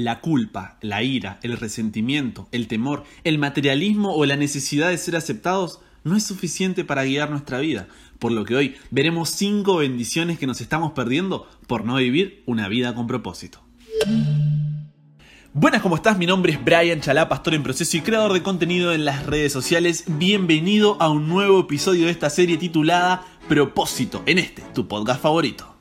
La culpa, la ira, el resentimiento, el temor, el materialismo o la necesidad de ser aceptados no es suficiente para guiar nuestra vida, por lo que hoy veremos cinco bendiciones que nos estamos perdiendo por no vivir una vida con propósito. Buenas, ¿cómo estás? Mi nombre es Brian Chalá, pastor en proceso y creador de contenido en las redes sociales. Bienvenido a un nuevo episodio de esta serie titulada Propósito, en este, tu podcast favorito.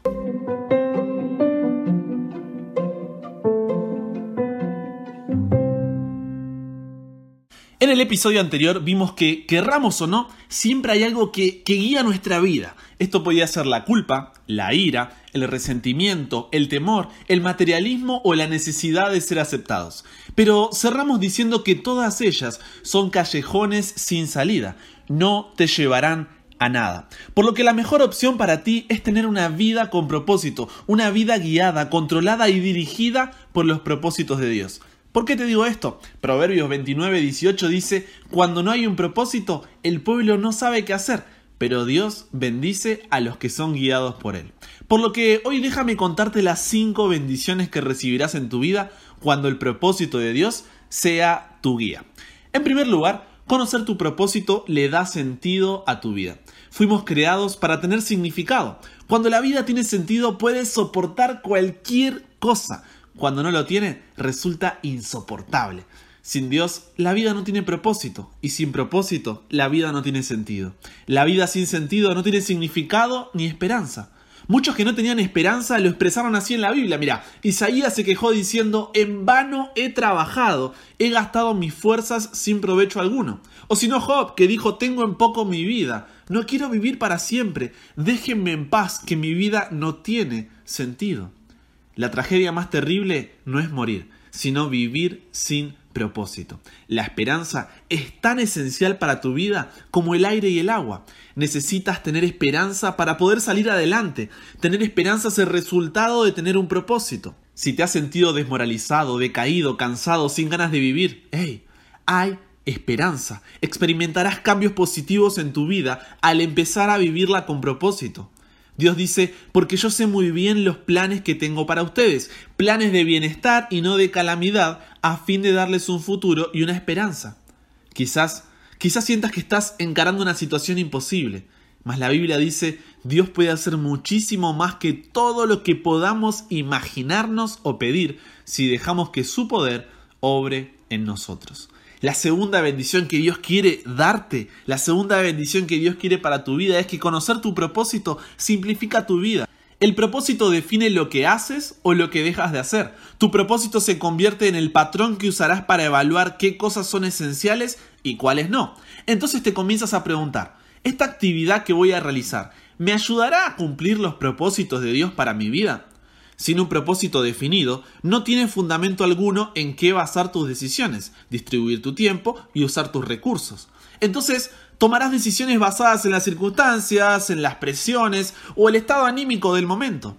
El episodio anterior vimos que, querramos o no, siempre hay algo que, que, guía nuestra vida. Esto podía ser la culpa, la ira, el resentimiento, el temor, el materialismo o la necesidad de ser aceptados. Pero cerramos diciendo que todas ellas son callejones sin salida, no te llevarán a nada. Por lo que la mejor opción para ti es tener una vida con propósito, una vida guiada, controlada y dirigida por los propósitos de Dios. ¿Por qué te digo esto? Proverbios 29, 18 dice, cuando no hay un propósito, el pueblo no sabe qué hacer, pero Dios bendice a los que son guiados por Él. Por lo que hoy déjame contarte las cinco bendiciones que recibirás en tu vida cuando el propósito de Dios sea tu guía. En primer lugar, conocer tu propósito le da sentido a tu vida. Fuimos creados para tener significado. Cuando la vida tiene sentido puedes soportar cualquier cosa cuando no lo tiene, resulta insoportable. Sin Dios, la vida no tiene propósito, y sin propósito, la vida no tiene sentido. La vida sin sentido no tiene significado ni esperanza. Muchos que no tenían esperanza lo expresaron así en la Biblia. Mira, Isaías se quejó diciendo, en vano he trabajado, he gastado mis fuerzas sin provecho alguno. O si no, Job, que dijo, tengo en poco mi vida, no quiero vivir para siempre, déjenme en paz, que mi vida no tiene sentido. La tragedia más terrible no es morir, sino vivir sin propósito. La esperanza es tan esencial para tu vida como el aire y el agua. Necesitas tener esperanza para poder salir adelante. Tener esperanza es el resultado de tener un propósito. Si te has sentido desmoralizado, decaído, cansado, sin ganas de vivir, hey, hay esperanza. Experimentarás cambios positivos en tu vida al empezar a vivirla con propósito. Dios dice, porque yo sé muy bien los planes que tengo para ustedes, planes de bienestar y no de calamidad, a fin de darles un futuro y una esperanza. Quizás, quizás sientas que estás encarando una situación imposible, mas la Biblia dice, Dios puede hacer muchísimo más que todo lo que podamos imaginarnos o pedir si dejamos que su poder obre en nosotros. La segunda bendición que Dios quiere darte, la segunda bendición que Dios quiere para tu vida es que conocer tu propósito simplifica tu vida. El propósito define lo que haces o lo que dejas de hacer. Tu propósito se convierte en el patrón que usarás para evaluar qué cosas son esenciales y cuáles no. Entonces te comienzas a preguntar, ¿esta actividad que voy a realizar me ayudará a cumplir los propósitos de Dios para mi vida? Sin un propósito definido, no tiene fundamento alguno en qué basar tus decisiones, distribuir tu tiempo y usar tus recursos. Entonces, tomarás decisiones basadas en las circunstancias, en las presiones o el estado anímico del momento.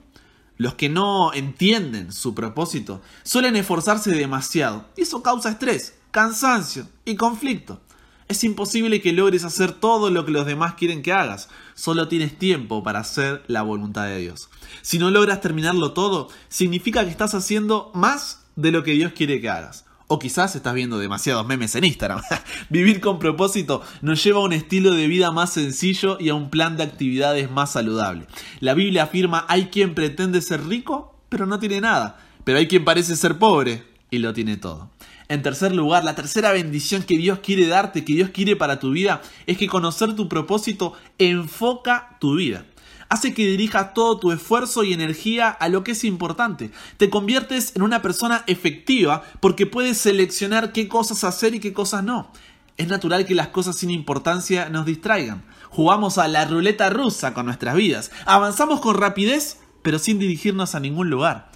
Los que no entienden su propósito suelen esforzarse demasiado y eso causa estrés, cansancio y conflicto. Es imposible que logres hacer todo lo que los demás quieren que hagas. Solo tienes tiempo para hacer la voluntad de Dios. Si no logras terminarlo todo, significa que estás haciendo más de lo que Dios quiere que hagas. O quizás estás viendo demasiados memes en Instagram. Vivir con propósito nos lleva a un estilo de vida más sencillo y a un plan de actividades más saludable. La Biblia afirma hay quien pretende ser rico, pero no tiene nada. Pero hay quien parece ser pobre y lo tiene todo. En tercer lugar, la tercera bendición que Dios quiere darte, que Dios quiere para tu vida, es que conocer tu propósito enfoca tu vida. Hace que dirijas todo tu esfuerzo y energía a lo que es importante. Te conviertes en una persona efectiva porque puedes seleccionar qué cosas hacer y qué cosas no. Es natural que las cosas sin importancia nos distraigan. Jugamos a la ruleta rusa con nuestras vidas. Avanzamos con rapidez, pero sin dirigirnos a ningún lugar.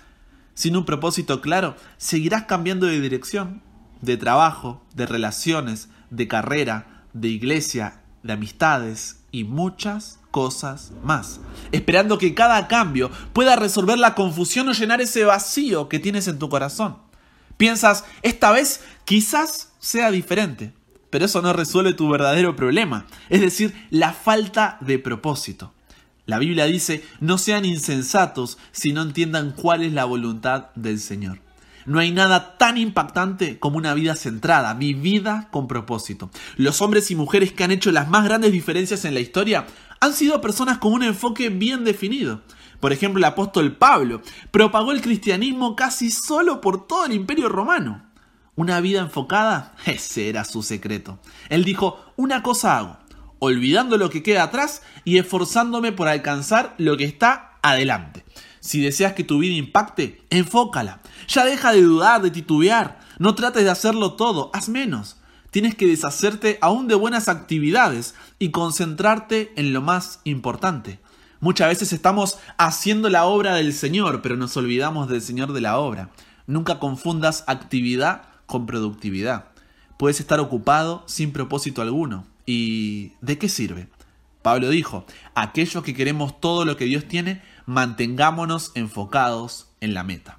Sin un propósito claro, seguirás cambiando de dirección, de trabajo, de relaciones, de carrera, de iglesia, de amistades y muchas cosas más, esperando que cada cambio pueda resolver la confusión o llenar ese vacío que tienes en tu corazón. Piensas, esta vez quizás sea diferente, pero eso no resuelve tu verdadero problema, es decir, la falta de propósito. La Biblia dice, no sean insensatos si no entiendan cuál es la voluntad del Señor. No hay nada tan impactante como una vida centrada, vivida con propósito. Los hombres y mujeres que han hecho las más grandes diferencias en la historia han sido personas con un enfoque bien definido. Por ejemplo, el apóstol Pablo propagó el cristianismo casi solo por todo el imperio romano. Una vida enfocada, ese era su secreto. Él dijo, una cosa hago, olvidando lo que queda atrás y esforzándome por alcanzar lo que está adelante. Si deseas que tu vida impacte, enfócala. Ya deja de dudar, de titubear. No trates de hacerlo todo, haz menos. Tienes que deshacerte aún de buenas actividades y concentrarte en lo más importante. Muchas veces estamos haciendo la obra del Señor, pero nos olvidamos del Señor de la obra. Nunca confundas actividad con productividad. Puedes estar ocupado sin propósito alguno. ¿Y de qué sirve? Pablo dijo, aquellos que queremos todo lo que Dios tiene, mantengámonos enfocados en la meta.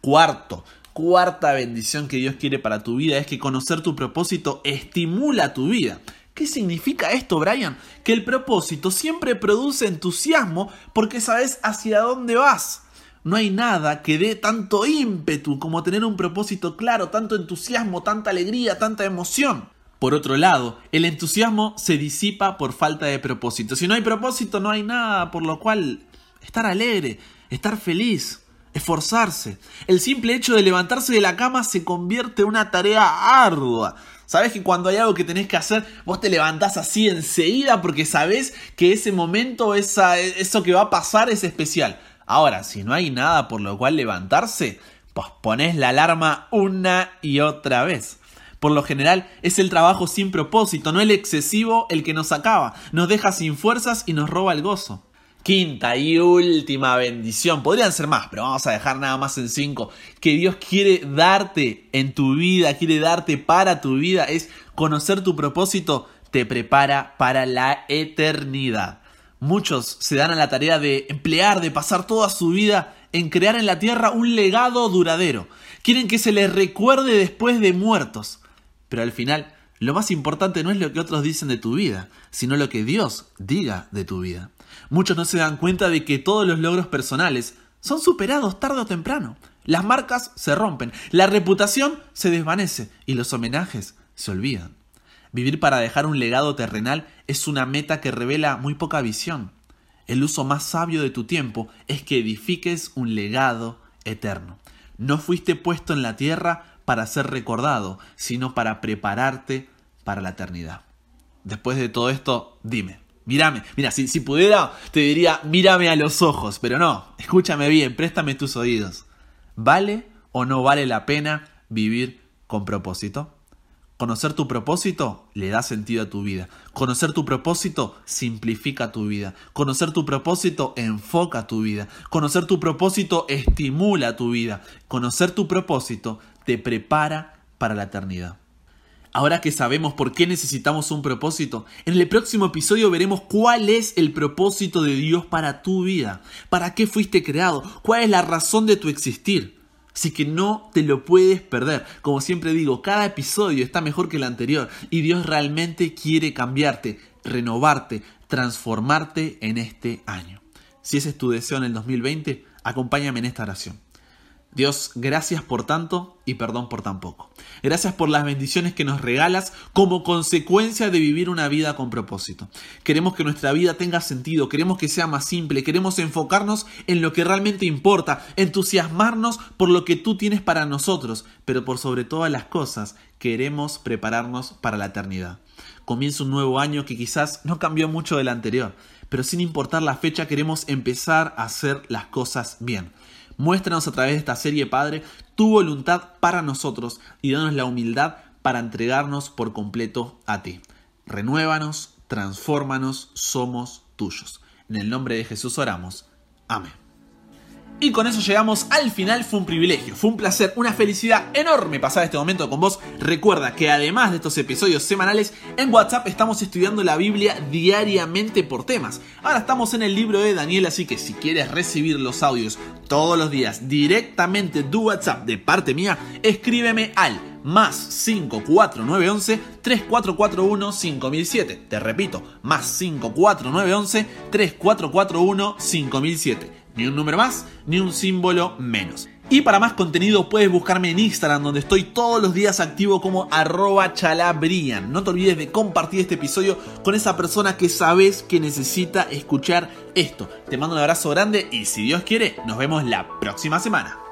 Cuarto, cuarta bendición que Dios quiere para tu vida es que conocer tu propósito estimula tu vida. ¿Qué significa esto, Brian? Que el propósito siempre produce entusiasmo porque sabes hacia dónde vas. No hay nada que dé tanto ímpetu como tener un propósito claro, tanto entusiasmo, tanta alegría, tanta emoción. Por otro lado, el entusiasmo se disipa por falta de propósito. Si no hay propósito, no hay nada por lo cual estar alegre, estar feliz, esforzarse. El simple hecho de levantarse de la cama se convierte en una tarea ardua. Sabes que cuando hay algo que tenés que hacer, vos te levantás así enseguida porque sabés que ese momento, eso que va a pasar es especial. Ahora, si no hay nada por lo cual levantarse, pues ponés la alarma una y otra vez. Por lo general es el trabajo sin propósito, no el excesivo el que nos acaba, nos deja sin fuerzas y nos roba el gozo. Quinta y última bendición, podrían ser más, pero vamos a dejar nada más en cinco, que Dios quiere darte en tu vida, quiere darte para tu vida, es conocer tu propósito, te prepara para la eternidad. Muchos se dan a la tarea de emplear, de pasar toda su vida en crear en la tierra un legado duradero. Quieren que se les recuerde después de muertos. Pero al final, lo más importante no es lo que otros dicen de tu vida, sino lo que Dios diga de tu vida. Muchos no se dan cuenta de que todos los logros personales son superados tarde o temprano. Las marcas se rompen, la reputación se desvanece y los homenajes se olvidan. Vivir para dejar un legado terrenal es una meta que revela muy poca visión. El uso más sabio de tu tiempo es que edifiques un legado eterno. No fuiste puesto en la tierra para ser recordado, sino para prepararte para la eternidad. Después de todo esto, dime, mírame, mira, si, pudiera, te diría, mírame a los ojos, pero no, escúchame bien, préstame tus oídos. ¿Vale o no vale la pena vivir con propósito? Conocer tu propósito le da sentido a tu vida. Conocer tu propósito simplifica tu vida. Conocer tu propósito enfoca tu vida. Conocer tu propósito estimula tu vida. Conocer tu propósito te prepara para la eternidad. Ahora que sabemos por qué necesitamos un propósito, en el próximo episodio veremos cuál es el propósito de Dios para tu vida, para qué fuiste creado, cuál es la razón de tu existir. Así que no te lo puedes perder. Como siempre digo, cada episodio está mejor que el anterior y Dios realmente quiere cambiarte, renovarte, transformarte en este año. Si ese es tu deseo en el 2020, acompáñame en esta oración. Dios, gracias por tanto y perdón por tan poco. Gracias por las bendiciones que nos regalas como consecuencia de vivir una vida con propósito. Queremos que nuestra vida tenga sentido, queremos que sea más simple, queremos enfocarnos en lo que realmente importa, entusiasmarnos por lo que tú tienes para nosotros, pero por sobre todas las cosas queremos prepararnos para la eternidad. Comienza un nuevo año que quizás no cambió mucho del anterior, pero sin importar la fecha queremos empezar a hacer las cosas bien. Muéstranos a través de esta serie, Padre, tu voluntad para nosotros y danos la humildad para entregarnos por completo a ti. Renuévanos, transfórmanos, somos tuyos. En el nombre de Jesús oramos. Amén. Y con eso llegamos al final, fue un privilegio, fue un placer, una felicidad enorme pasar este momento con vos. Recuerda que además de estos episodios semanales, en WhatsApp estamos estudiando la Biblia diariamente por temas. Ahora estamos en el libro de Daniel, así que si quieres recibir los audios todos los días directamente de WhatsApp de parte mía, escríbeme al más 54911 3441 5007. Te repito, más 54911 3441 5007 ni un número más, ni un símbolo menos. Y para más contenido puedes buscarme en Instagram donde estoy todos los días activo como arroba chalabrian. No te olvides de compartir este episodio con esa persona que sabes que necesita escuchar esto. Te mando un abrazo grande y si Dios quiere, nos vemos la próxima semana.